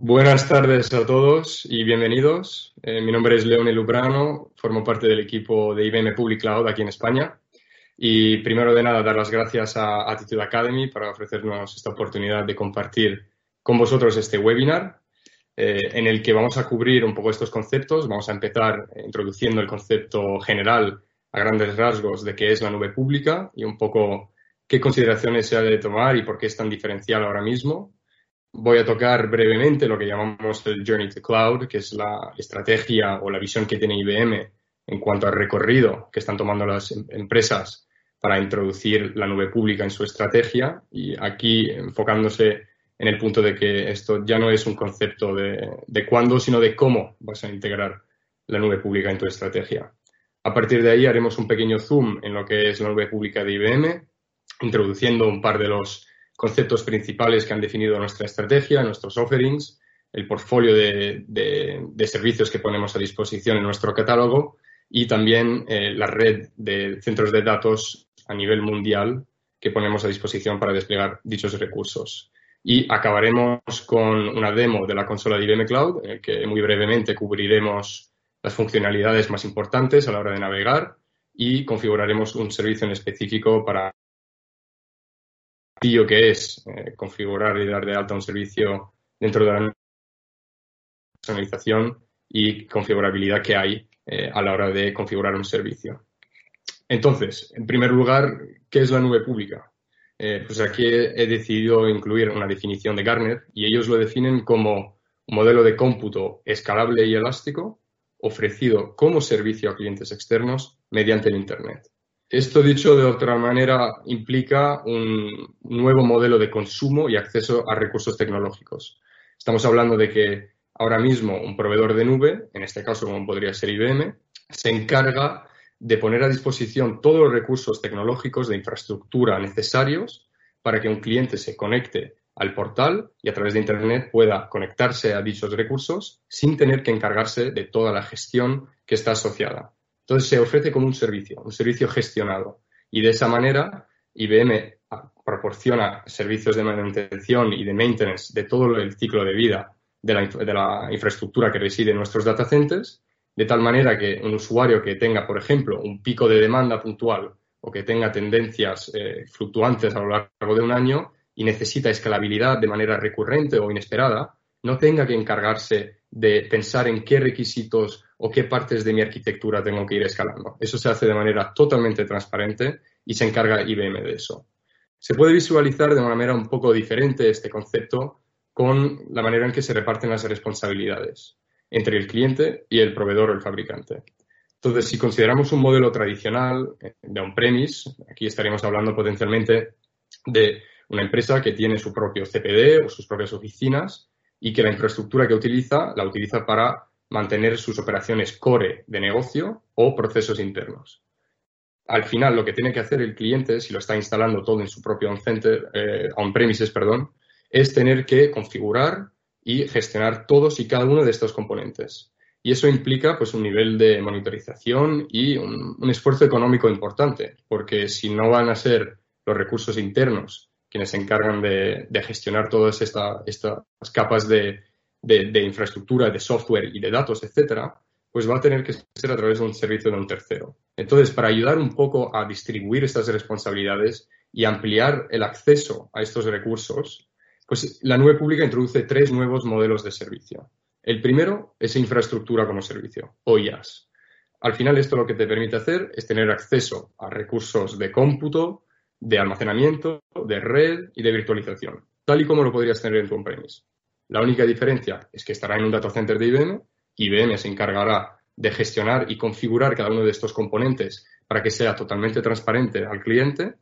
Buenas tardes a todos y bienvenidos. Eh, mi nombre es Leone Lubrano, formo parte del equipo de IBM Public Cloud aquí en España. Y primero de nada, dar las gracias a Attitude Academy para ofrecernos esta oportunidad de compartir con vosotros este webinar eh, en el que vamos a cubrir un poco estos conceptos. Vamos a empezar introduciendo el concepto general a grandes rasgos de qué es la nube pública y un poco qué consideraciones se ha de tomar y por qué es tan diferencial ahora mismo. Voy a tocar brevemente lo que llamamos el Journey to Cloud, que es la estrategia o la visión que tiene IBM en cuanto al recorrido que están tomando las em-, empresas para introducir la nube pública en su estrategia y aquí enfocándose en el punto de que esto ya no es un concepto de, de cuándo, sino de cómo vas a integrar la nube pública en tu estrategia. A partir de ahí haremos un pequeño zoom en lo que es la nube pública de IBM, introduciendo un par de los conceptos principales que han definido nuestra estrategia, nuestros offerings, el portfolio de, servicios que ponemos a disposición en nuestro catálogo y también eh, la red de centros de datos a nivel mundial que ponemos a disposición para desplegar dichos recursos. Y acabaremos con una demo de la consola de IBM Cloud, en el que muy brevemente cubriremos las funcionalidades más importantes a la hora de navegar y configuraremos un servicio en específico para que es eh, configurar y dar de alta un servicio dentro de la personalización y configurabilidad que hay eh, a la hora de configurar un servicio. Entonces, en primer lugar, ¿qué es la nube pública? Eh, pues aquí he, decidido incluir una definición de Gartner y ellos lo definen como un modelo de cómputo escalable y elástico ofrecido como servicio a clientes externos mediante el Internet. Esto dicho de otra manera implica un nuevo modelo de consumo y acceso a recursos tecnológicos. Estamos hablando de que ahora mismo un proveedor de nube, en este caso como podría ser IBM, se encarga de poner a disposición todos los recursos tecnológicos de infraestructura necesarios para que un cliente se conecte al portal y a través de Internet pueda conectarse a dichos recursos sin tener que encargarse de toda la gestión que está asociada. Entonces se ofrece como un servicio, un servicio gestionado. Y de esa manera IBM proporciona servicios de manutención y de maintenance de todo el ciclo de vida de la, infraestructura que reside en nuestros data centers, de tal manera que un usuario que tenga, por ejemplo, un pico de demanda puntual o que tenga tendencias eh, fluctuantes a lo largo de un año y necesita escalabilidad de manera recurrente o inesperada, no tenga que encargarse de pensar en qué requisitos o qué partes de mi arquitectura tengo que ir escalando. Eso se hace de manera totalmente transparente y se encarga IBM de eso. Se puede visualizar de una manera un poco diferente este concepto con la manera en que se reparten las responsabilidades entre el cliente y el proveedor o el fabricante. Entonces, si consideramos un modelo tradicional eh, de on-premise, aquí estaríamos hablando potencialmente de una empresa que tiene su propio CPD o sus propias oficinas y que la infraestructura que utiliza la utiliza para mantener sus operaciones core de negocio o procesos internos. Al final, lo que tiene que hacer el cliente, si lo está instalando todo en su propio eh, on-premises, perdón, es tener que configurar y gestionar todos y cada uno de estos componentes. Y eso implica pues, un nivel de monitorización y un, esfuerzo económico importante, porque si no van a ser los recursos internos quienes se encargan de, gestionar todas estas capas de, de, infraestructura, de software y de datos, etcétera, pues va a tener que ser a través de un servicio de un tercero. Entonces, para ayudar un poco a distribuir estas responsabilidades y ampliar el acceso a estos recursos, pues la nube pública introduce tres nuevos modelos de servicio. El primero es infraestructura como servicio, o IaaS. Al final, esto lo que te permite hacer es tener acceso a recursos de cómputo, de almacenamiento, de red y de virtualización, tal y como lo podrías tener en tu on-premise. La única diferencia es que estará en un data center de IBM. IBM se encargará de gestionar y configurar cada uno de estos componentes para que sea totalmente transparente al cliente.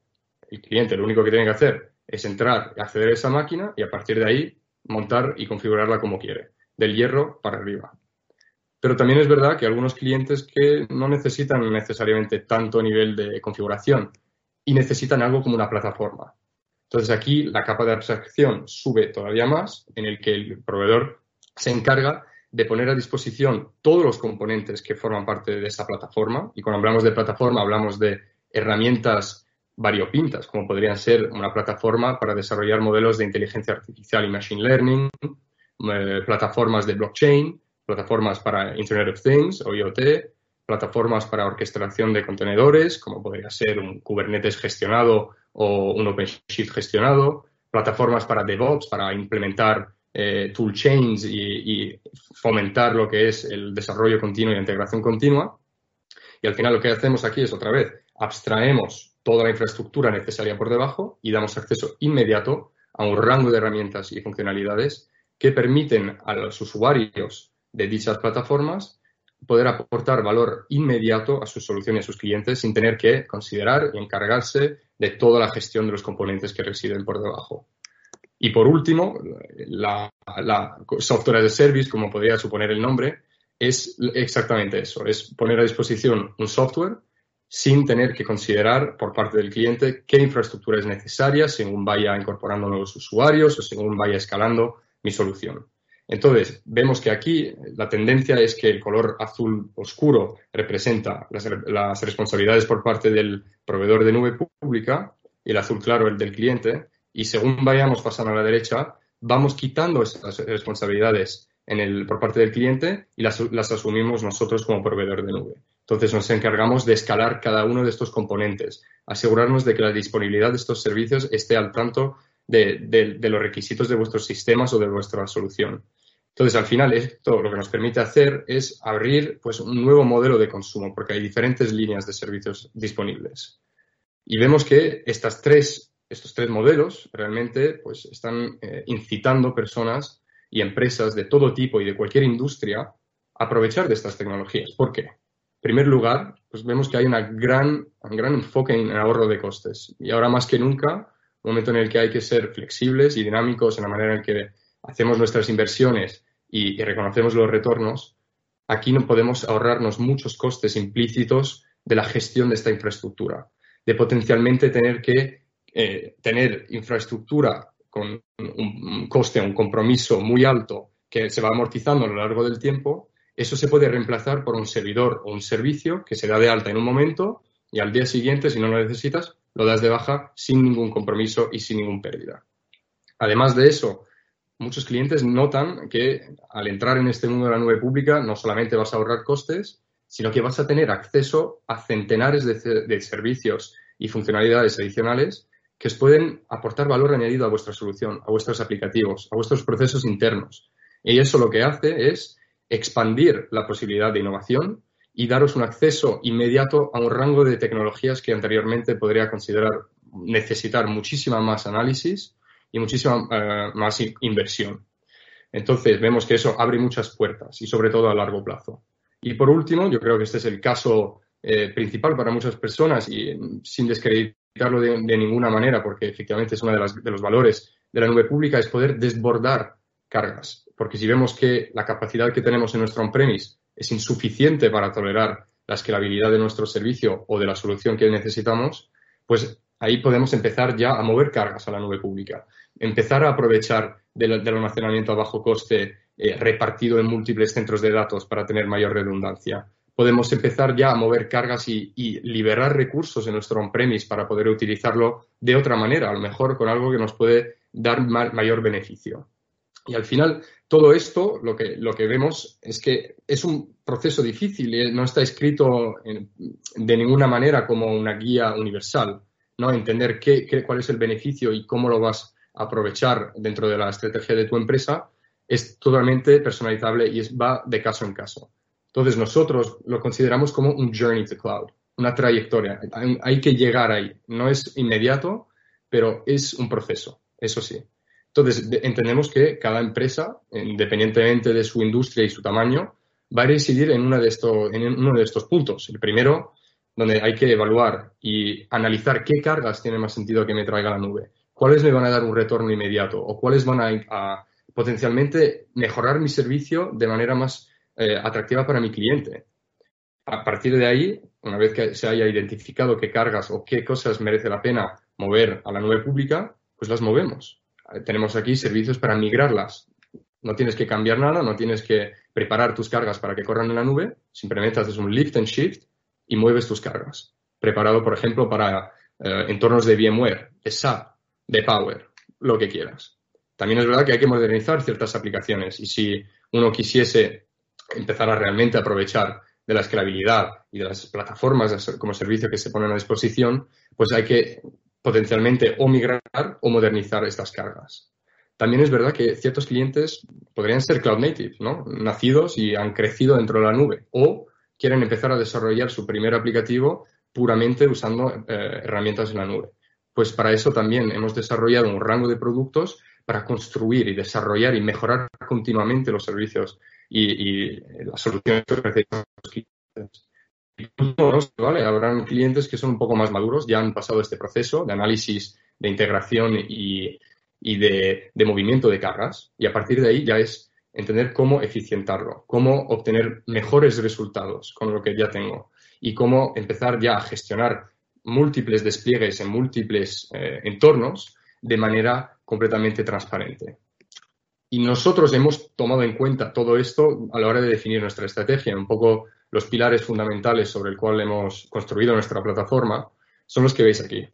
El cliente lo único que tiene que hacer es entrar y acceder a esa máquina y a partir de ahí montar y configurarla como quiere, del hierro para arriba. Pero también es verdad que algunos clientes que no necesitan necesariamente tanto nivel de configuración y necesitan algo como una plataforma. Entonces aquí la capa de abstracción sube todavía más, en el que el proveedor se encarga de poner a disposición todos los componentes que forman parte de esa plataforma. Y cuando hablamos de plataforma, hablamos de herramientas variopintas, como podrían ser una plataforma para desarrollar modelos de inteligencia artificial y machine learning, eh, plataformas de blockchain, plataformas para Internet of Things o IoT, plataformas para orquestación de contenedores, como podría ser un Kubernetes gestionado o un OpenShift gestionado, plataformas para DevOps, para implementar eh, tool chains y, y, fomentar lo que es el desarrollo continuo y la integración continua. Y al final lo que hacemos aquí es otra vez, abstraemos toda la infraestructura necesaria por debajo y damos acceso inmediato a un rango de herramientas y funcionalidades que permiten a los usuarios de dichas plataformas poder aportar valor inmediato a sus soluciones y a sus clientes sin tener que considerar y encargarse de toda la gestión de los componentes que residen por debajo. Y por último, la, software as a service, como podría suponer el nombre, es exactamente eso, es poner a disposición un software sin tener que considerar por parte del cliente qué infraestructura es necesaria según vaya incorporando nuevos usuarios o según vaya escalando mi solución. Entonces, vemos que aquí la tendencia es que el color azul oscuro representa las, responsabilidades por parte del proveedor de nube pública y el azul claro el del cliente. Y según vayamos pasando a la derecha, vamos quitando esas responsabilidades por parte del cliente y las, las asumimos nosotros como proveedor de nube. Entonces nos encargamos de escalar cada uno de estos componentes, asegurarnos de que la disponibilidad de estos servicios esté al tanto de, los requisitos de vuestros sistemas o de vuestra solución. Entonces, al final, esto lo que nos permite hacer es abrir pues, un nuevo modelo de consumo, porque hay diferentes líneas de servicios disponibles. Y vemos que estas tres, estos tres modelos realmente pues, están eh, incitando personas y empresas de todo tipo y de cualquier industria a aprovechar de estas tecnologías. ¿Por qué? primer lugar, pues vemos que hay una gran, un gran enfoque en ahorro de costes. Y ahora más que nunca, un momento en el que hay que ser flexibles y dinámicos en la manera en que hacemos nuestras inversiones y, reconocemos los retornos, aquí no podemos ahorrarnos muchos costes implícitos de la gestión de esta infraestructura, de potencialmente tener que eh, tener infraestructura con un coste, un compromiso muy alto que se va amortizando a lo largo del tiempo eso se puede reemplazar por un servidor o un servicio que se da de alta en un momento y al día siguiente, si no lo necesitas, lo das de baja sin ningún compromiso y sin ninguna pérdida. Además de eso, muchos clientes notan que al entrar en este mundo de la nube pública no solamente vas a ahorrar costes, sino que vas a tener acceso a centenares de, servicios y funcionalidades adicionales que os pueden aportar valor añadido a vuestra solución, a vuestros aplicativos, a vuestros procesos internos. Y eso lo que hace es expandir la posibilidad de innovación y daros un acceso inmediato a un rango de tecnologías que anteriormente podría considerar necesitar muchísima más análisis y muchísima eh, más inversión. Entonces, vemos que eso abre muchas puertas y sobre todo a largo plazo. Y por último, yo creo que este es el caso eh, principal para muchas personas y mm, sin descreditarlo de, ninguna manera, porque efectivamente es uno de, de los valores de la nube pública, es poder desbordar cargas porque si vemos que la capacidad que tenemos en nuestro on-premise es insuficiente para tolerar la escalabilidad de nuestro servicio o de la solución que necesitamos, pues ahí podemos empezar ya a mover cargas a la nube pública, empezar a aprovechar del, almacenamiento a bajo coste eh, repartido en múltiples centros de datos para tener mayor redundancia. Podemos empezar ya a mover cargas y, liberar recursos en nuestro on-premise para poder utilizarlo de otra manera, a lo mejor con algo que nos puede dar mayor beneficio. Y al final, todo esto, lo que, lo que vemos es que es un proceso difícil y no está escrito de ninguna manera como una guía universal. ¿No? Entender qué, cuál es el beneficio y cómo lo vas a aprovechar dentro de la estrategia de tu empresa es totalmente personalizable y es, va de caso en caso. Entonces, nosotros lo consideramos como un journey to cloud, una trayectoria. hay que llegar ahí. No es inmediato, pero es un proceso, eso sí. Entonces, entendemos que cada empresa, independientemente de su industria y su tamaño, va a residir en, una de en uno de estos puntos. El primero, donde hay que evaluar y analizar qué cargas tiene más sentido que me traiga la nube, cuáles me van a dar un retorno inmediato o cuáles van a, potencialmente mejorar mi servicio de manera más eh, atractiva para mi cliente. A partir de ahí, una vez que se haya identificado qué cargas o qué cosas merece la pena mover a la nube pública, pues las movemos tenemos aquí servicios para migrarlas. No tienes que cambiar nada, no tienes que preparar tus cargas para que corran en la nube, simplemente haces un lift and shift y mueves tus cargas. Preparado, por ejemplo, para eh, entornos de VMware, de SAP, de Power, lo que quieras. También es verdad que hay que modernizar ciertas aplicaciones y si uno quisiese empezar a realmente aprovechar de la escalabilidad y de las plataformas como servicio que se ponen a disposición, pues hay que potencialmente o migrar o modernizar estas cargas. También es verdad que ciertos clientes podrían ser cloud native, ¿no? Nacidos y han crecido dentro de la nube o quieren empezar a desarrollar su primer aplicativo puramente usando eh, herramientas en la nube. Pues para eso también hemos desarrollado un rango de productos para construir y desarrollar y mejorar continuamente los servicios y, las soluciones que ofrecemos los clientes. ¿vale? Habrán clientes que son un poco más maduros, ya han pasado este proceso de análisis, de integración y, de, de, movimiento de cargas y a partir de ahí ya es entender cómo eficientarlo, cómo obtener mejores resultados con lo que ya tengo y cómo empezar ya a gestionar múltiples despliegues en múltiples eh, entornos de manera completamente transparente. Y nosotros hemos tomado en cuenta todo esto a la hora de definir nuestra estrategia. Un poco los pilares fundamentales sobre el cual hemos construido nuestra plataforma son los que veis aquí.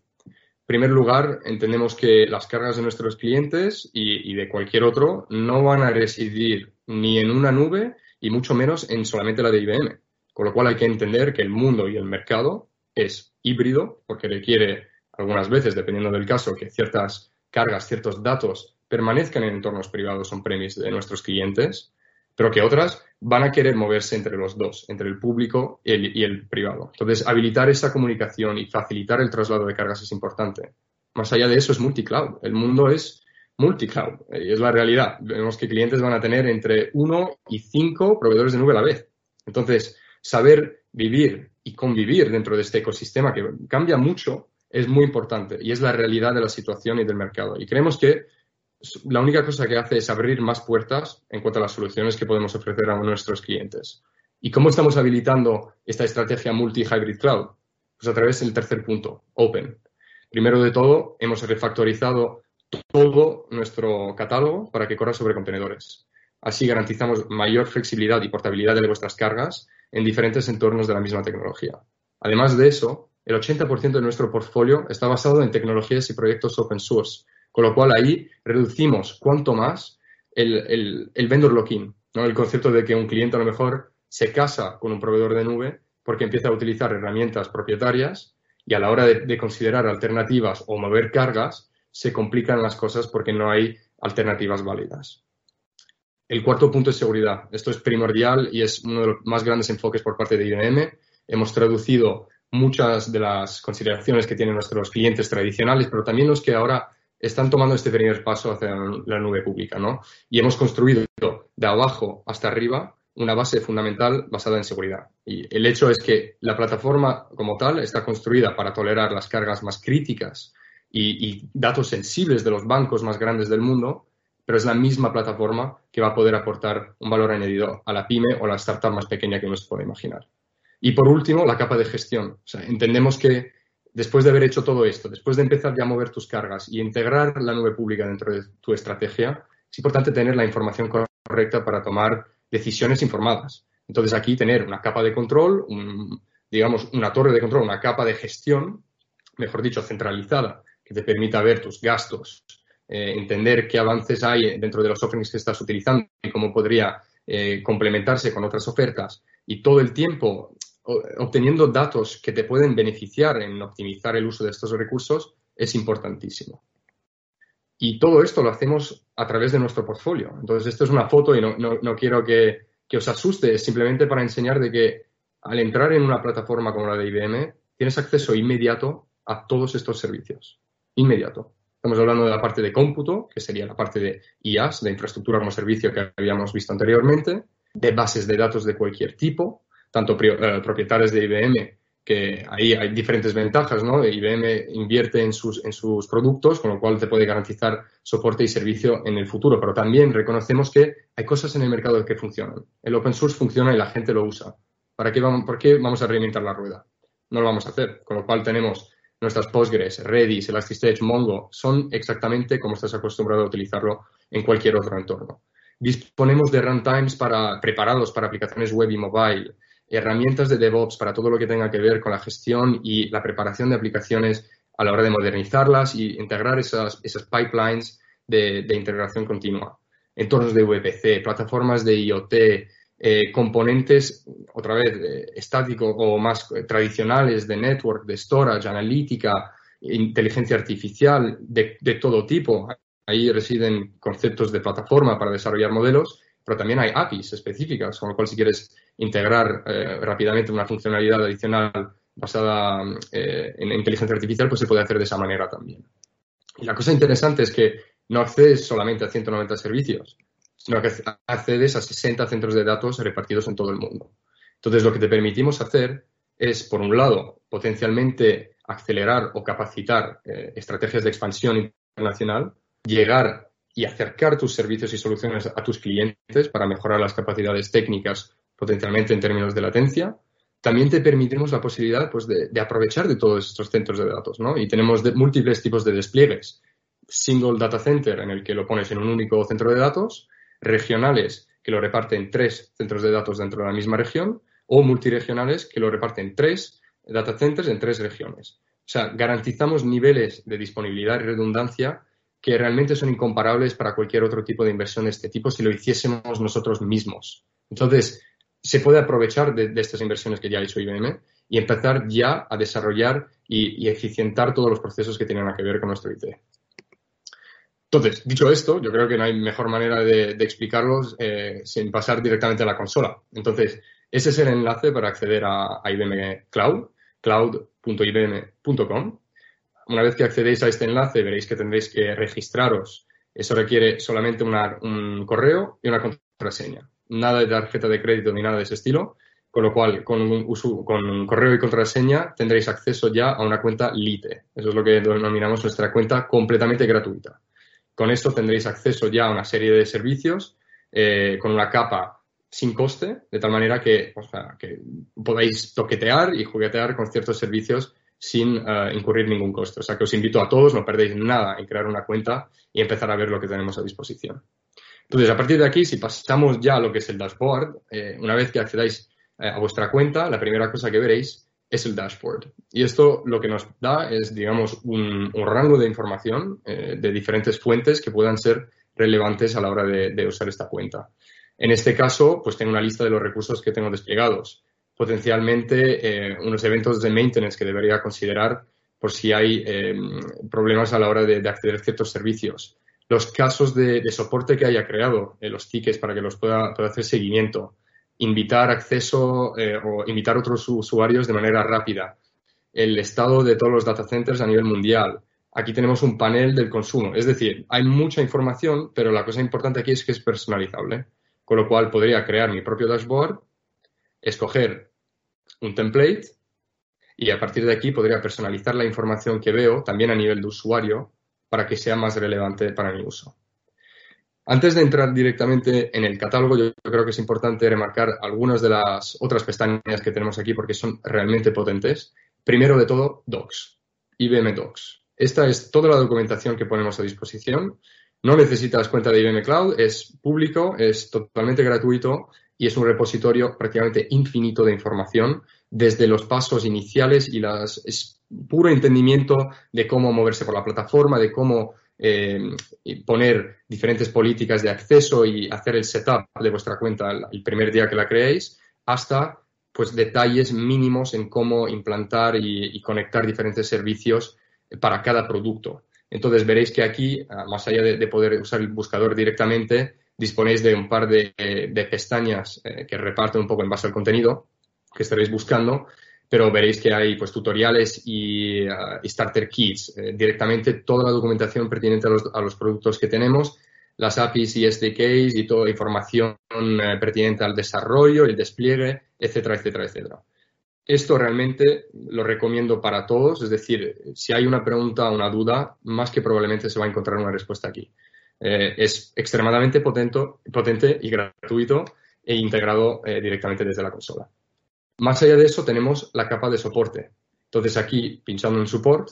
En primer lugar, entendemos que las cargas de nuestros clientes y, de cualquier otro no van a residir ni en una nube y mucho menos en solamente la de IBM. Con lo cual hay que entender que el mundo y el mercado es híbrido porque requiere algunas veces, dependiendo del caso, que ciertas cargas, ciertos datos permanezcan en entornos privados on-premise de nuestros clientes, pero que otras van a querer moverse entre los dos, entre el público y el, privado. Entonces, habilitar esa comunicación y facilitar el traslado de cargas es importante. Más allá de eso, es multicloud. El mundo es multicloud y es la realidad. Vemos que clientes van a tener entre uno y cinco proveedores de nube a la vez. Entonces, saber vivir y convivir dentro de este ecosistema que cambia mucho es muy importante y es la realidad de la situación y del mercado. Y creemos que la única cosa que hace es abrir más puertas en cuanto a las soluciones que podemos ofrecer a nuestros clientes. ¿Y cómo estamos habilitando esta estrategia multi-hybrid cloud? Pues a través del tercer punto, Open. Primero de todo, hemos refactorizado todo nuestro catálogo para que corra sobre contenedores. Así garantizamos mayor flexibilidad y portabilidad de vuestras cargas en diferentes entornos de la misma tecnología. Además de eso, el 80% de nuestro portfolio está basado en tecnologías y proyectos open source, con lo cual ahí reducimos cuanto más el, vendor lock-in, ¿no? el concepto de que un cliente a lo mejor se casa con un proveedor de nube porque empieza a utilizar herramientas propietarias y a la hora de considerar alternativas o mover cargas, se complican las cosas porque no hay alternativas válidas. El cuarto punto es seguridad. Esto es primordial y es uno de los más grandes enfoques por parte de IBM. Hemos traducido muchas de las consideraciones que tienen nuestros clientes tradicionales, pero también los que ahora están tomando este primer paso hacia la nube pública, ¿no? Y hemos construido de abajo hasta arriba una base fundamental basada en seguridad. Y el hecho es que la plataforma como tal está construida para tolerar las cargas más críticas y, y datos sensibles de los bancos más grandes del mundo, pero es la misma plataforma que va a poder aportar un valor añadido a la pyme o la startup más pequeña que uno se puede imaginar. Y por último, la capa de gestión. entendemos que después de haber hecho todo esto, después de empezar ya a mover tus cargas y integrar la nube pública dentro de tu estrategia, es importante tener la información correcta para tomar decisiones informadas. Entonces, aquí tener una capa de control, digamos, una torre de control, una capa de gestión, mejor dicho, centralizada, que te permita ver tus gastos, eh, entender qué avances hay dentro de los offerings que estás utilizando y cómo podría eh, complementarse con otras ofertas y todo el tiempo obteniendo datos que te pueden beneficiar en optimizar el uso de estos recursos es importantísimo. Y todo esto lo hacemos a través de nuestro portfolio. Entonces, esto es una foto y no, no, quiero que, que, os asuste, es simplemente para enseñar de que al entrar en una plataforma como la de IBM, tienes acceso inmediato a todos estos servicios. Inmediato. Estamos hablando de la parte de cómputo, que sería la parte de IaaS, de infraestructura como servicio que habíamos visto anteriormente, de bases de datos de cualquier tipo, tanto eh, propietarios de IBM, que ahí hay diferentes ventajas, ¿no? IBM invierte en sus, en sus productos, con lo cual te puede garantizar soporte y servicio en el futuro, pero también reconocemos que hay cosas en el mercado que funcionan. El open source funciona y la gente lo usa. ¿Para qué vamos, ¿Por qué vamos a reinventar la rueda? No lo vamos a hacer, con lo cual tenemos nuestras Postgres, Redis, Elasticsearch, Mongo, son exactamente como estás acostumbrado a utilizarlo en cualquier otro entorno. Disponemos de runtimes para, preparados para aplicaciones web y mobile, herramientas de DevOps para todo lo que tenga que ver con la gestión y la preparación de aplicaciones a la hora de modernizarlas y integrar esas, esas pipelines de, integración continua. Entornos de VPC, plataformas de IoT, eh, componentes, otra vez, eh, estáticos o más tradicionales de network, de storage, analítica, inteligencia artificial, de, todo tipo. Ahí residen conceptos de plataforma para desarrollar modelos, pero también hay APIs específicas, con lo cual si quieres integrar eh, rápidamente una funcionalidad adicional basada en inteligencia artificial, pues se puede hacer de esa manera también. Y la cosa interesante es que no accedes solamente a 190 servicios, sino que accedes a 60 centros de datos repartidos en todo el mundo. Entonces, lo que te permitimos hacer es, por un lado, potencialmente acelerar o capacitar eh, estrategias de expansión internacional, llegar y acercar tus servicios y soluciones a tus clientes para mejorar las capacidades técnicas potencialmente en términos de latencia. También te permitimos la posibilidad pues, de, aprovechar de todos estos centros de datos, ¿no? Y tenemos múltiples tipos de despliegues. Single data center, en el que lo pones en un único centro de datos, regionales, que lo reparten tres centros de datos dentro de la misma región, o multiregionales, que lo reparten tres data centers en tres regiones. O sea, garantizamos niveles de disponibilidad y redundancia que realmente son incomparables para cualquier otro tipo de inversión de este tipo si lo hiciésemos nosotros mismos. Entonces, se puede aprovechar de, estas inversiones que ya ha hecho IBM y empezar ya a desarrollar y, eficientar todos los procesos que tienen que ver con nuestro IT. Entonces, dicho esto, yo creo que no hay mejor manera de, explicarlos eh, sin pasar directamente a la consola. Entonces, ese es el enlace para acceder a, IBM Cloud, cloud.ibm.com. Una vez que accedéis a este enlace, veréis que tendréis que registraros. Eso requiere solamente un correo y una contraseña nada de tarjeta de crédito ni nada de ese estilo, con lo cual con un, correo y contraseña tendréis acceso ya a una cuenta Lite. Eso es lo que denominamos nuestra cuenta completamente gratuita. Con esto tendréis acceso ya a una serie de servicios eh, con una capa sin coste, de tal manera que, que podáis toquetear y juguetear con ciertos servicios sin eh, incurrir ningún coste. O sea que os invito a todos, no perdéis nada en crear una cuenta y empezar a ver lo que tenemos a disposición. Entonces, a partir de aquí, si pasamos ya a lo que es el dashboard, eh, una vez que accedáis eh, a vuestra cuenta, la primera cosa que veréis es el dashboard. Y esto lo que nos da es, digamos, un, rango de información de diferentes fuentes que puedan ser relevantes a la hora de, usar esta cuenta. En este caso, pues tengo una lista de los recursos que tengo desplegados. Potencialmente unos eventos de maintenance que debería considerar por si hay problemas a la hora de acceder a ciertos servicios los casos de, soporte que haya creado, eh, los tickets para que los pueda, hacer seguimiento, invitar acceso eh, o invitar otros usuarios de manera rápida, el estado de todos los data centers a nivel mundial. Aquí tenemos un panel del consumo. Es decir, hay mucha información, pero la cosa importante aquí es que es personalizable. Con lo cual podría crear mi propio dashboard, escoger un template y a partir de aquí podría personalizar la información que veo también a nivel de usuario para que sea más relevante para mi uso. Antes de entrar directamente en el catálogo, yo creo que es importante remarcar algunas de las otras pestañas que tenemos aquí porque son realmente potentes. Primero de todo, Docs, IBM Docs. Esta es toda la documentación que ponemos a disposición. No necesitas cuenta de IBM Cloud, es público, es totalmente gratuito y es un repositorio prácticamente infinito de información desde los pasos iniciales y las puro entendimiento de cómo moverse por la plataforma, de cómo eh, poner diferentes políticas de acceso y hacer el setup de vuestra cuenta el, primer día que la creéis, hasta pues detalles mínimos en cómo implantar y, conectar diferentes servicios para cada producto. Entonces veréis que aquí, ah, más allá de, poder usar el buscador directamente, disponéis de un par de, pestañas eh, que reparten un poco en base al contenido que estaréis buscando pero veréis que hay pues, tutoriales y, uh, starter kits, eh, directamente toda la documentación pertinente a los, productos que tenemos, las APIs y SDKs y toda la información eh, pertinente al desarrollo, el despliegue, etcétera, etcétera, etcétera. Esto realmente lo recomiendo para todos, es decir, si hay una pregunta o una duda, más que probablemente se va a encontrar una respuesta aquí. Eh, es extremadamente potente, y gratuito e integrado directamente desde la consola. Más allá de eso, tenemos la capa de soporte. Entonces, aquí, pinchando en Support,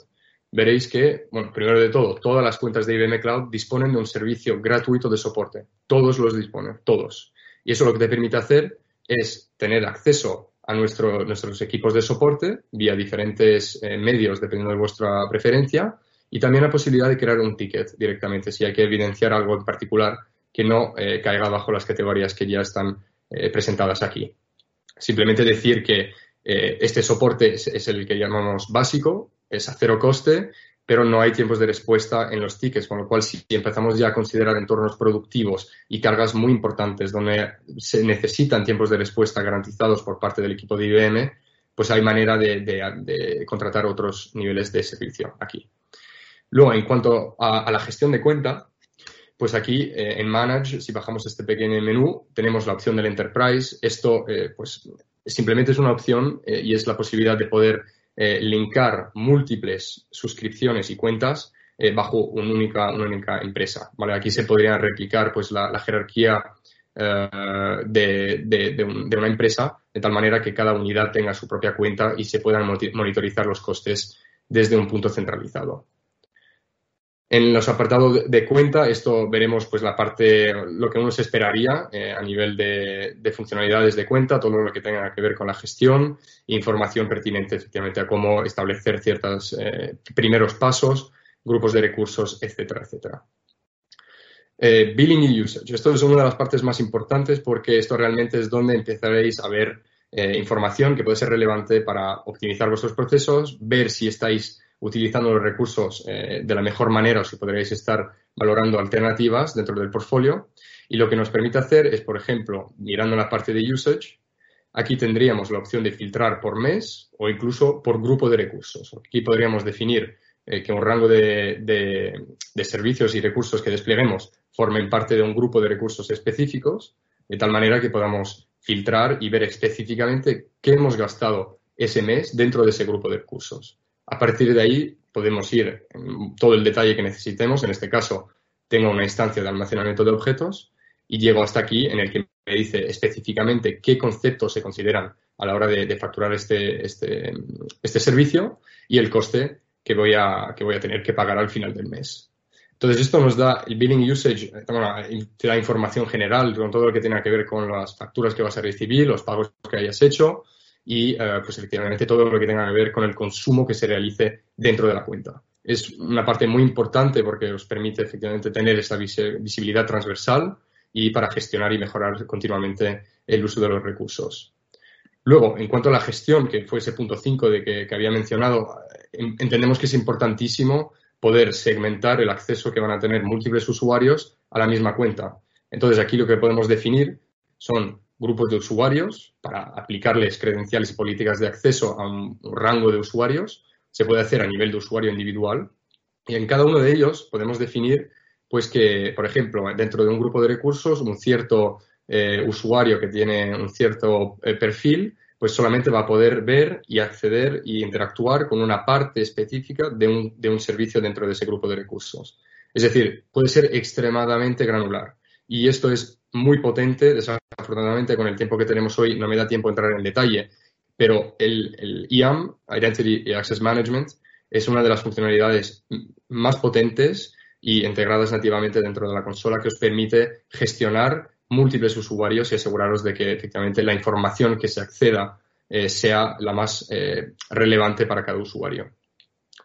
veréis que, bueno, primero de todo, todas las cuentas de IBM Cloud disponen de un servicio gratuito de soporte. Todos los disponen, todos. Y eso lo que te permite hacer es tener acceso a nuestros equipos de soporte vía diferentes eh, medios, dependiendo de vuestra preferencia, y también la posibilidad de crear un ticket directamente si hay que evidenciar algo en particular que no eh, caiga bajo las categorías que ya están eh, presentadas aquí. Simplemente decir que eh, este soporte es, el que llamamos básico, es a cero coste, pero no hay tiempos de respuesta en los tickets, con lo cual si empezamos ya a considerar entornos productivos y cargas muy importantes donde se necesitan tiempos de respuesta garantizados por parte del equipo de IBM, pues hay manera de, contratar otros niveles de servicio aquí. Luego, en cuanto a, la gestión de cuenta, pues aquí eh, en Manage, si bajamos este pequeño menú, tenemos la opción del Enterprise. Esto, eh, pues, simplemente es una opción eh, y es la posibilidad de poder linkar múltiples suscripciones y cuentas bajo una única, empresa. ¿vale? Aquí se podría replicar, pues, la, jerarquía de, una empresa de tal manera que cada unidad tenga su propia cuenta y se puedan monitorizar los costes desde un punto centralizado. En los apartados de cuenta, esto veremos pues la parte, lo que uno se esperaría eh, a nivel de, funcionalidades de cuenta, todo lo que tenga que ver con la gestión, información pertinente efectivamente a cómo establecer ciertos eh, primeros pasos, grupos de recursos, etcétera, etcétera. Eh, billing y usage. Esto es una de las partes más importantes porque esto realmente es donde empezaréis a ver información que puede ser relevante para optimizar vuestros procesos, ver si estáis utilizando los recursos eh, de la mejor manera o si podréis estar valorando alternativas dentro del portfolio. Y lo que nos permite hacer es, por ejemplo, mirando la parte de usage, aquí tendríamos la opción de filtrar por mes o incluso por grupo de recursos. Aquí podríamos definir eh, que un rango de, de, servicios y recursos que despleguemos formen parte de un grupo de recursos específicos, de tal manera que podamos filtrar y ver específicamente qué hemos gastado ese mes dentro de ese grupo de recursos. A partir de ahí podemos ir en todo el detalle que necesitemos. En este caso, tengo una instancia de almacenamiento de objetos y llego hasta aquí en el que me dice específicamente qué conceptos se consideran a la hora de, facturar este, este, este, servicio y el coste que voy, a, que voy a tener que pagar al final del mes. Entonces, esto nos da el billing usage, te da información general con todo lo que tenga que ver con las facturas que vas a recibir, los pagos que hayas hecho, y eh, pues efectivamente todo lo que tenga que ver con el consumo que se realice dentro de la cuenta. Es una parte muy importante porque os permite efectivamente tener esa visibilidad transversal y para gestionar y mejorar continuamente el uso de los recursos. Luego, en cuanto a la gestión, que fue ese punto 5 de que, que, había mencionado, entendemos que es importantísimo poder segmentar el acceso que van a tener múltiples usuarios a la misma cuenta. Entonces, aquí lo que podemos definir son grupos de usuarios para aplicarles credenciales y políticas de acceso a un rango de usuarios. Se puede hacer a nivel de usuario individual y en cada uno de ellos podemos definir pues que, por ejemplo, dentro de un grupo de recursos, un cierto eh, usuario que tiene un cierto eh, perfil, pues solamente va a poder ver y acceder y interactuar con una parte específica de un, de un servicio dentro de ese grupo de recursos. Es decir, puede ser extremadamente granular. Y esto es muy potente, desafortunadamente con el tiempo que tenemos hoy no me da tiempo a entrar en detalle, pero el, IAM, Identity Access Management, es una de las funcionalidades más potentes y integradas nativamente dentro de la consola que os permite gestionar múltiples usuarios y aseguraros de que efectivamente la información que se acceda eh, sea la más eh, relevante para cada usuario.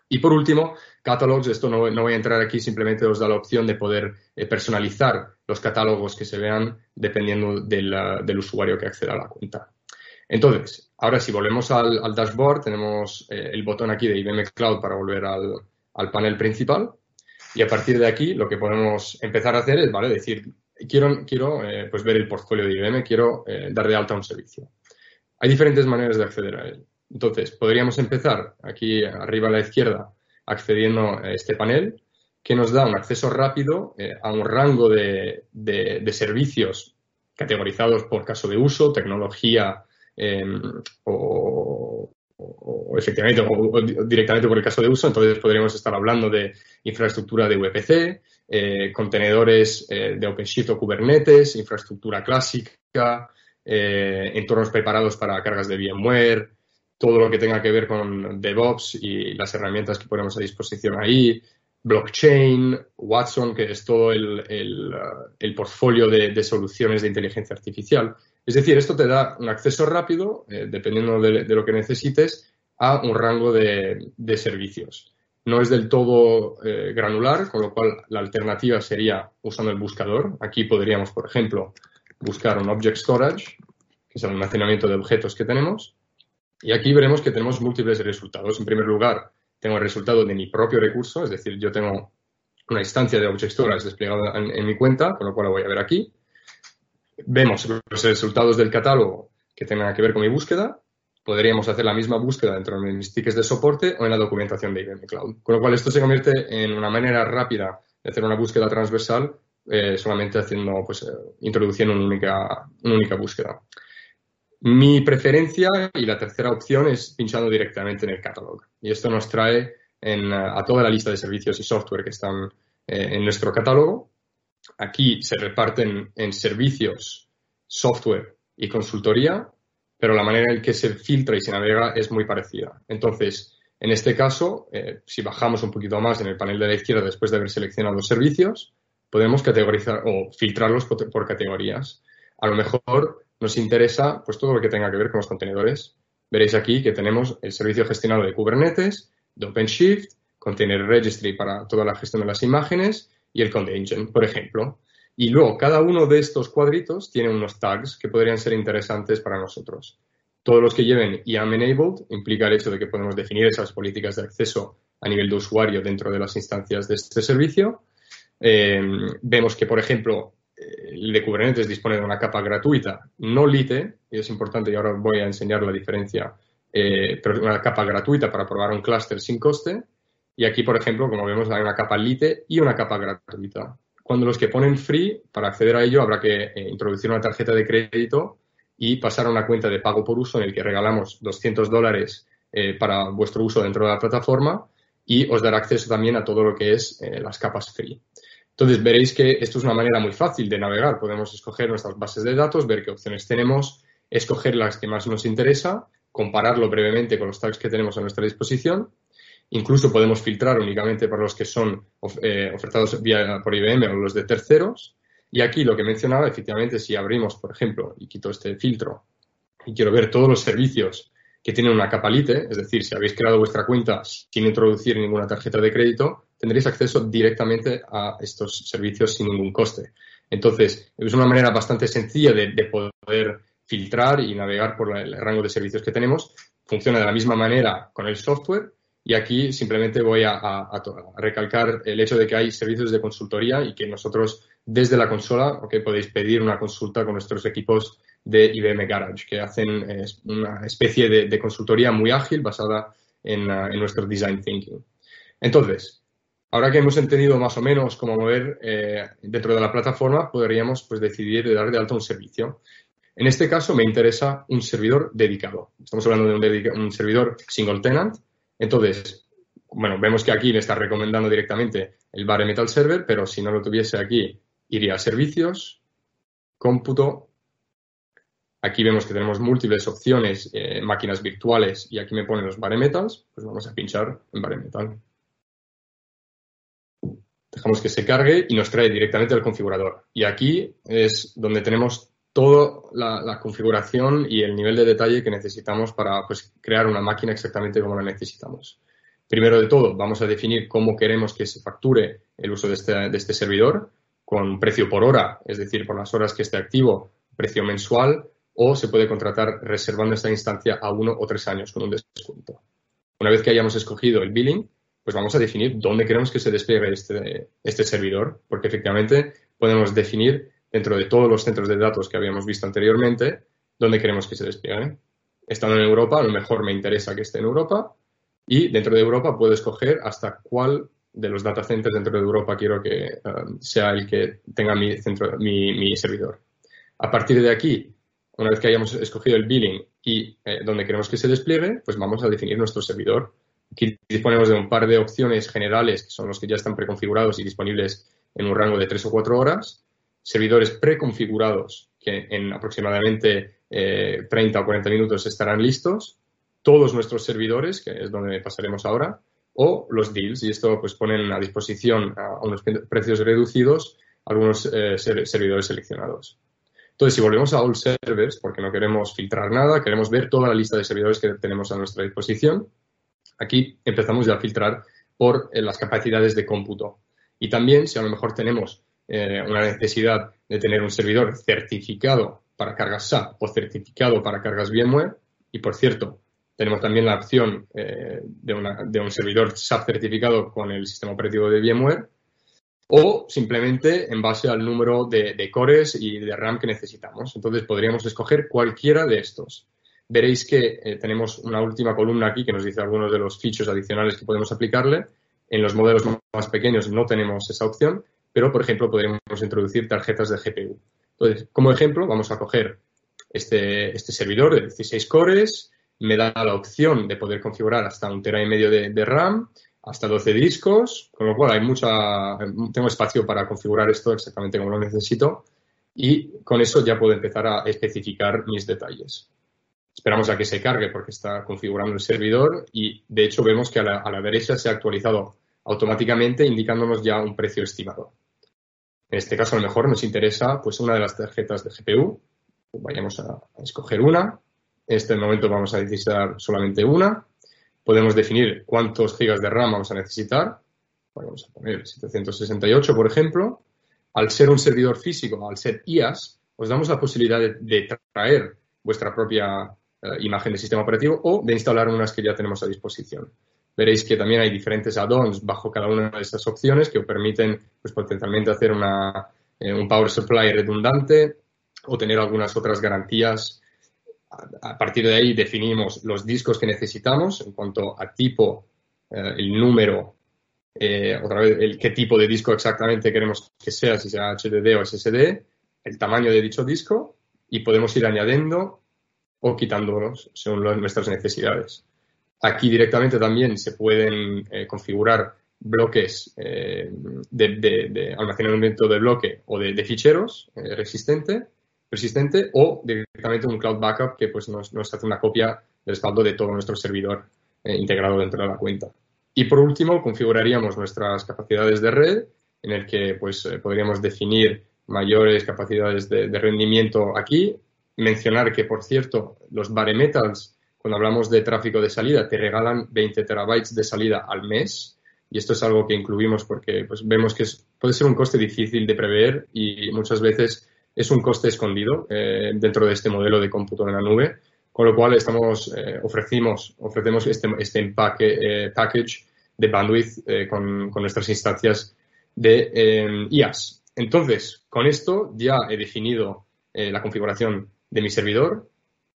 Y por último, catalogs, esto no, voy a entrar aquí, simplemente os da la opción de poder eh, personalizar los catálogos que se vean dependiendo del, usuario que acceda a la cuenta. Entonces, ahora si volvemos al, dashboard, tenemos eh, el botón aquí de IBM Cloud para volver al, panel principal. Y a partir de aquí, lo que podemos empezar a hacer es, ¿vale? Decir, quiero, quiero eh, pues ver el portfolio de IBM, quiero dar de alta un servicio. Hay diferentes maneras de acceder a él. Entonces, podríamos empezar aquí arriba a la izquierda accediendo a este panel que nos da un acceso rápido eh, a un rango de, servicios categorizados por caso de uso, tecnología em, o, efectivamente o, directamente por el caso de uso. Entonces podríamos estar hablando de infraestructura de VPC, eh, contenedores eh, de OpenShift o Kubernetes, infraestructura clásica, entornos preparados para cargas de VMware, todo lo que tenga que ver con DevOps y las herramientas que ponemos a disposición ahí, blockchain, Watson, que es todo el, uh, portfolio de, soluciones de inteligencia artificial. Es decir, esto te da un acceso rápido, eh, dependiendo de, lo que necesites, a un rango de, servicios. no es del todo eh, granular, con lo cual la alternativa sería usando el buscador. Aquí podríamos, por ejemplo, buscar un Object Storage, que es el almacenamiento de objetos que tenemos. Y aquí veremos que tenemos múltiples resultados. En primer lugar, tengo el resultado de mi propio recurso, es decir, yo tengo una instancia de Object Storage desplegada en, mi cuenta, con lo cual lo voy a ver aquí. Vemos los resultados del catálogo que tengan que ver con mi búsqueda podríamos hacer la misma búsqueda dentro de mis tickets de soporte o en la documentación de IBM Cloud. Con lo cual, esto se convierte en una manera rápida de hacer una búsqueda transversal eh, solamente haciendo, pues, eh, introduciendo una única, una única búsqueda. Mi preferencia y la tercera opción es pinchando directamente en el catálogo. Y esto nos trae a toda la lista de servicios y software que están eh, en nuestro catálogo. Aquí se reparten en servicios, software y consultoría pero la manera en que se filtra y se navega es muy parecida. Entonces, en este caso, eh, si bajamos un poquito más en el panel de la izquierda después de haber seleccionado servicios, podemos categorizar o filtrarlos por, categorías. A lo mejor nos interesa pues todo lo que tenga que ver con los contenedores. Veréis aquí que tenemos el servicio gestionado de Kubernetes, de OpenShift, Container Registry para toda la gestión de las imágenes y el Engine, por ejemplo. Y luego, cada uno de estos cuadritos tiene unos tags que podrían ser interesantes para nosotros. Todos los que lleven IAM Enabled implica el hecho de que podemos definir esas políticas de acceso a nivel de usuario dentro de las instancias de este servicio. Eh, vemos que, por ejemplo, el de Kubernetes dispone de una capa gratuita, no Lite, y es importante, y ahora voy a enseñar la diferencia, eh, pero una capa gratuita para probar un clúster sin coste. Y aquí, por ejemplo, como vemos, hay una capa Lite y una capa gratuita cuando los que ponen free, para acceder a ello habrá que eh, introducir una tarjeta de crédito y pasar a una cuenta de pago por uso en el que regalamos 200 dólares eh, para vuestro uso dentro de la plataforma y os dará acceso también a todo lo que es eh, las capas free. Entonces veréis que esto es una manera muy fácil de navegar. Podemos escoger nuestras bases de datos, ver qué opciones tenemos, escoger las que más nos interesa, compararlo brevemente con los tags que tenemos a nuestra disposición Incluso podemos filtrar únicamente por los que son eh, ofertados vía, por IBM o los de terceros. Y aquí lo que mencionaba, efectivamente, si abrimos, por ejemplo, y quito este filtro y quiero ver todos los servicios que tienen una capa Lite, es decir, si habéis creado vuestra cuenta sin introducir ninguna tarjeta de crédito, tendréis acceso directamente a estos servicios sin ningún coste. Entonces, es una manera bastante sencilla de, de poder filtrar y navegar por el rango de servicios que tenemos. Funciona de la misma manera con el software y aquí simplemente voy a, recalcar el hecho de que hay servicios de consultoría y que nosotros desde la consola podéis pedir una consulta con nuestros equipos de IBM Garage, que hacen una especie de, consultoría muy ágil basada en, nuestro design thinking. Entonces, ahora que hemos entendido más o menos cómo mover eh, dentro de la plataforma, podríamos pues, decidir de dar de alta un servicio. En este caso me interesa un servidor dedicado. Estamos hablando de un servidor single tenant entonces, bueno, vemos que aquí le está recomendando directamente el Bare Metal Server, pero si no lo tuviese aquí, iría a servicios, cómputo. Aquí vemos que tenemos múltiples opciones, eh, máquinas virtuales, y aquí me ponen los Bare Metals, pues vamos a pinchar en Bare Metal. Dejamos que se cargue y nos trae directamente al configurador. Y aquí es donde tenemos toda la, configuración y el nivel de detalle que necesitamos para pues, crear una máquina exactamente como la necesitamos. Primero de todo, vamos a definir cómo queremos que se facture el uso de este, de este servidor, con precio por hora, es decir, por las horas que esté activo, precio mensual, o se puede contratar reservando esta instancia a uno o tres años con un descuento. Una vez que hayamos escogido el billing, pues vamos a definir dónde queremos que se despliegue este, este servidor, porque efectivamente podemos definir dentro de todos los centros de datos que habíamos visto anteriormente, donde queremos que se despliegue. Estando en Europa, a lo mejor me interesa que esté en Europa y dentro de Europa puedo escoger hasta cuál de los data centers dentro de Europa quiero que um, sea el que tenga mi, centro, mi, servidor. A partir de aquí, una vez que hayamos escogido el billing y eh, donde queremos que se despliegue, pues vamos a definir nuestro servidor. Aquí disponemos de un par de opciones generales, que son los que ya están preconfigurados y disponibles en un rango de tres o cuatro horas. Servidores preconfigurados que en aproximadamente 30 eh, o 40 minutos estarán listos, todos nuestros servidores, que es donde pasaremos ahora, o los deals, y esto pues ponen a disposición a unos precios reducidos algunos eh, servidores seleccionados. Entonces, si volvemos a All Servers, porque no queremos filtrar nada, queremos ver toda la lista de servidores que tenemos a nuestra disposición, aquí empezamos ya a filtrar por eh, las capacidades de cómputo. Y también, si a lo mejor tenemos eh, una necesidad de tener un servidor certificado para cargas SAP o certificado para cargas VMware, y por cierto, tenemos también la opción de, de, un servidor SAP certificado con el sistema operativo de VMware, o simplemente en base al número de, cores y de RAM que necesitamos. Entonces podríamos escoger cualquiera de estos. Veréis que eh, tenemos una última columna aquí que nos dice algunos de los fichos adicionales que podemos aplicarle. En los modelos más pequeños no tenemos esa opción, pero por ejemplo podríamos introducir tarjetas de GPU. Entonces, como ejemplo, vamos a coger este, este servidor de 16 cores, me da la opción de poder configurar hasta un tera y medio de RAM, hasta 12 discos, con lo cual hay mucha, tengo espacio para configurar esto exactamente como lo necesito y con eso ya puedo empezar a especificar mis detalles. Esperamos a que se cargue porque está configurando el servidor y de hecho vemos que a la, derecha se ha actualizado automáticamente indicándonos ya un precio estimado. En este caso a lo mejor nos interesa pues una de las tarjetas de GPU. Vayamos a, escoger una. En este momento vamos a necesitar solamente una podemos definir cuántos gigas de RAM vamos a necesitar. Vamos a poner 768, por ejemplo. Al ser un servidor físico, al ser IAS, os damos la posibilidad de, traer vuestra propia eh, imagen de sistema operativo o de instalar unas que ya tenemos a disposición. Veréis que también hay diferentes add-ons bajo cada una de estas opciones que os permiten pues, potencialmente hacer una, eh, un power supply redundante o tener algunas otras garantías a partir de ahí definimos los discos que necesitamos en cuanto a tipo, eh, el número, eh, otra vez el qué tipo de disco exactamente queremos que sea, si sea HDD o SSD, el tamaño de dicho disco y podemos ir añadiendo o quitándolos según nuestras necesidades. Aquí directamente también se pueden eh, configurar bloques de, almacenamiento de bloque o de, ficheros resistente persistente o directamente un cloud backup que pues nos, hace una copia del respaldo de todo nuestro servidor eh, integrado dentro de la cuenta. Y por último, configuraríamos nuestras capacidades de red, en el que pues eh, podríamos definir mayores capacidades de, rendimiento aquí. Mencionar que, por cierto, los bare metals, cuando hablamos de tráfico de salida, te regalan 20 terabytes de salida al mes. Y esto es algo que incluimos porque pues, vemos que puede ser un coste difícil de prever y muchas veces es un coste escondido eh, dentro de este modelo de cómputo en la nube, con lo cual estamos, eh, ofrecimos, ofrecemos este, este empaque, eh, package de bandwidth con, con, nuestras instancias de IaaS. Entonces, con esto ya he definido la configuración de mi servidor.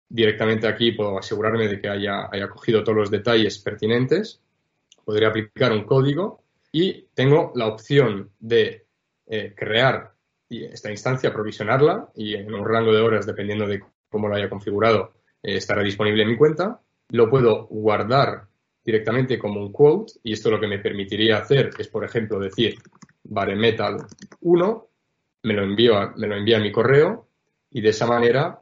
Directamente aquí puedo asegurarme de que haya, haya cogido todos los detalles pertinentes. Podría aplicar un código y tengo la opción de crear y esta instancia, provisionarla y en un rango de horas, dependiendo de cómo lo haya configurado, eh, estará disponible en mi cuenta. Lo puedo guardar directamente como un quote y esto lo que me permitiría hacer es, por ejemplo, decir metal 1, me lo, envío a, me lo envía a mi correo y de esa manera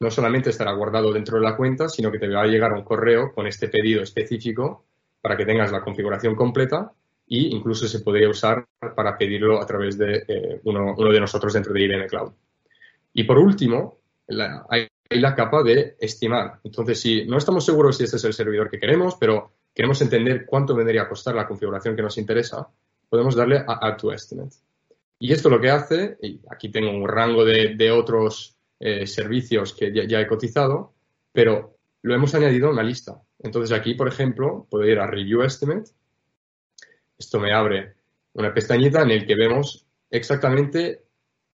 no solamente estará guardado dentro de la cuenta, sino que te va a llegar un correo con este pedido específico para que tengas la configuración completa y incluso se podría usar para pedirlo a través de eh, uno, de nosotros dentro de IBM Cloud. Y por último, hay la capa de estimar. Entonces, si no estamos seguros si este es el servidor que queremos, pero queremos entender cuánto vendría a costar la configuración que nos interesa, podemos darle a Add to Estimate. Y esto lo que hace, y aquí tengo un rango de, otros eh, servicios que ya, he cotizado, pero lo hemos añadido a una lista. Entonces aquí, por ejemplo, puedo ir a Review Estimate esto me abre una pestañita en el que vemos exactamente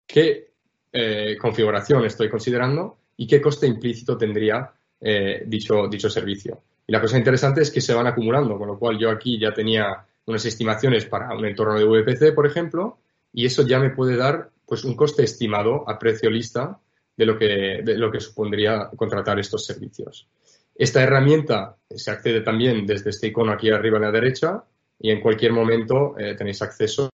qué eh, configuración estoy considerando y qué coste implícito tendría eh, dicho, dicho servicio. Y la cosa interesante es que se van acumulando, con lo cual yo aquí ya tenía unas estimaciones para un entorno de VPC, por ejemplo, y eso ya me puede dar pues un coste estimado a precio lista de lo que, de lo que supondría contratar estos servicios. Esta herramienta se accede también desde este icono aquí arriba a la derecha y en cualquier momento eh, tenéis acceso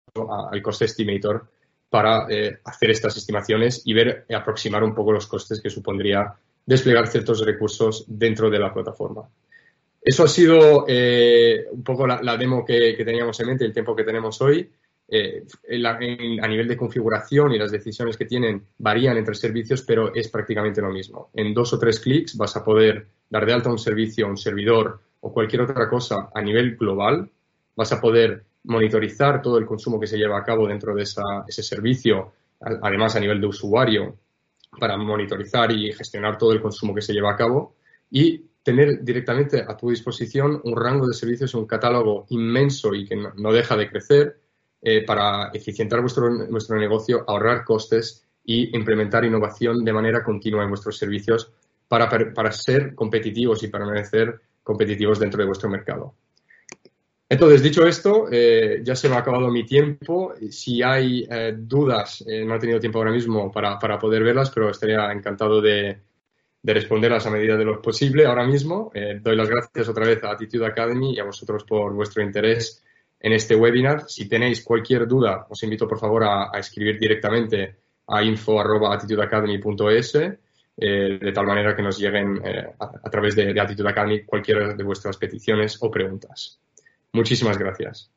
al coste estimator para eh, hacer estas estimaciones y ver y aproximar un poco los costes que supondría desplegar ciertos recursos dentro de la plataforma. Eso ha sido eh, un poco la, demo que, teníamos en mente, el tiempo que tenemos hoy. A nivel de configuración y las decisiones que tienen varían entre servicios, pero es prácticamente lo mismo. En dos o tres clics vas a poder dar de alta un servicio, un servidor o cualquier otra cosa a nivel global vas a poder monitorizar todo el consumo que se lleva a cabo dentro de ese servicio, además a nivel de usuario, para monitorizar y gestionar todo el consumo que se lleva a cabo y tener directamente a tu disposición un rango de servicios, un catálogo inmenso y que no, deja de crecer eh, para eficientar vuestro, vuestro negocio, ahorrar costes y implementar innovación de manera continua en vuestros servicios para, para ser competitivos y permanecer competitivos dentro de vuestro mercado. Entonces, dicho esto, eh, ya se me ha acabado mi tiempo. Si hay eh, dudas, no he tenido tiempo ahora mismo para, para poder verlas, pero estaría encantado de, de responderlas a medida de lo posible ahora mismo. Doy las gracias otra vez a Attitude Academy y a vosotros por vuestro interés en este webinar. Si tenéis cualquier duda, os invito por favor a, escribir directamente a info.attitudeacademy.es eh, de tal manera que nos lleguen eh, a, través de, de Academy cualquiera de vuestras peticiones o preguntas. Muchísimas gracias.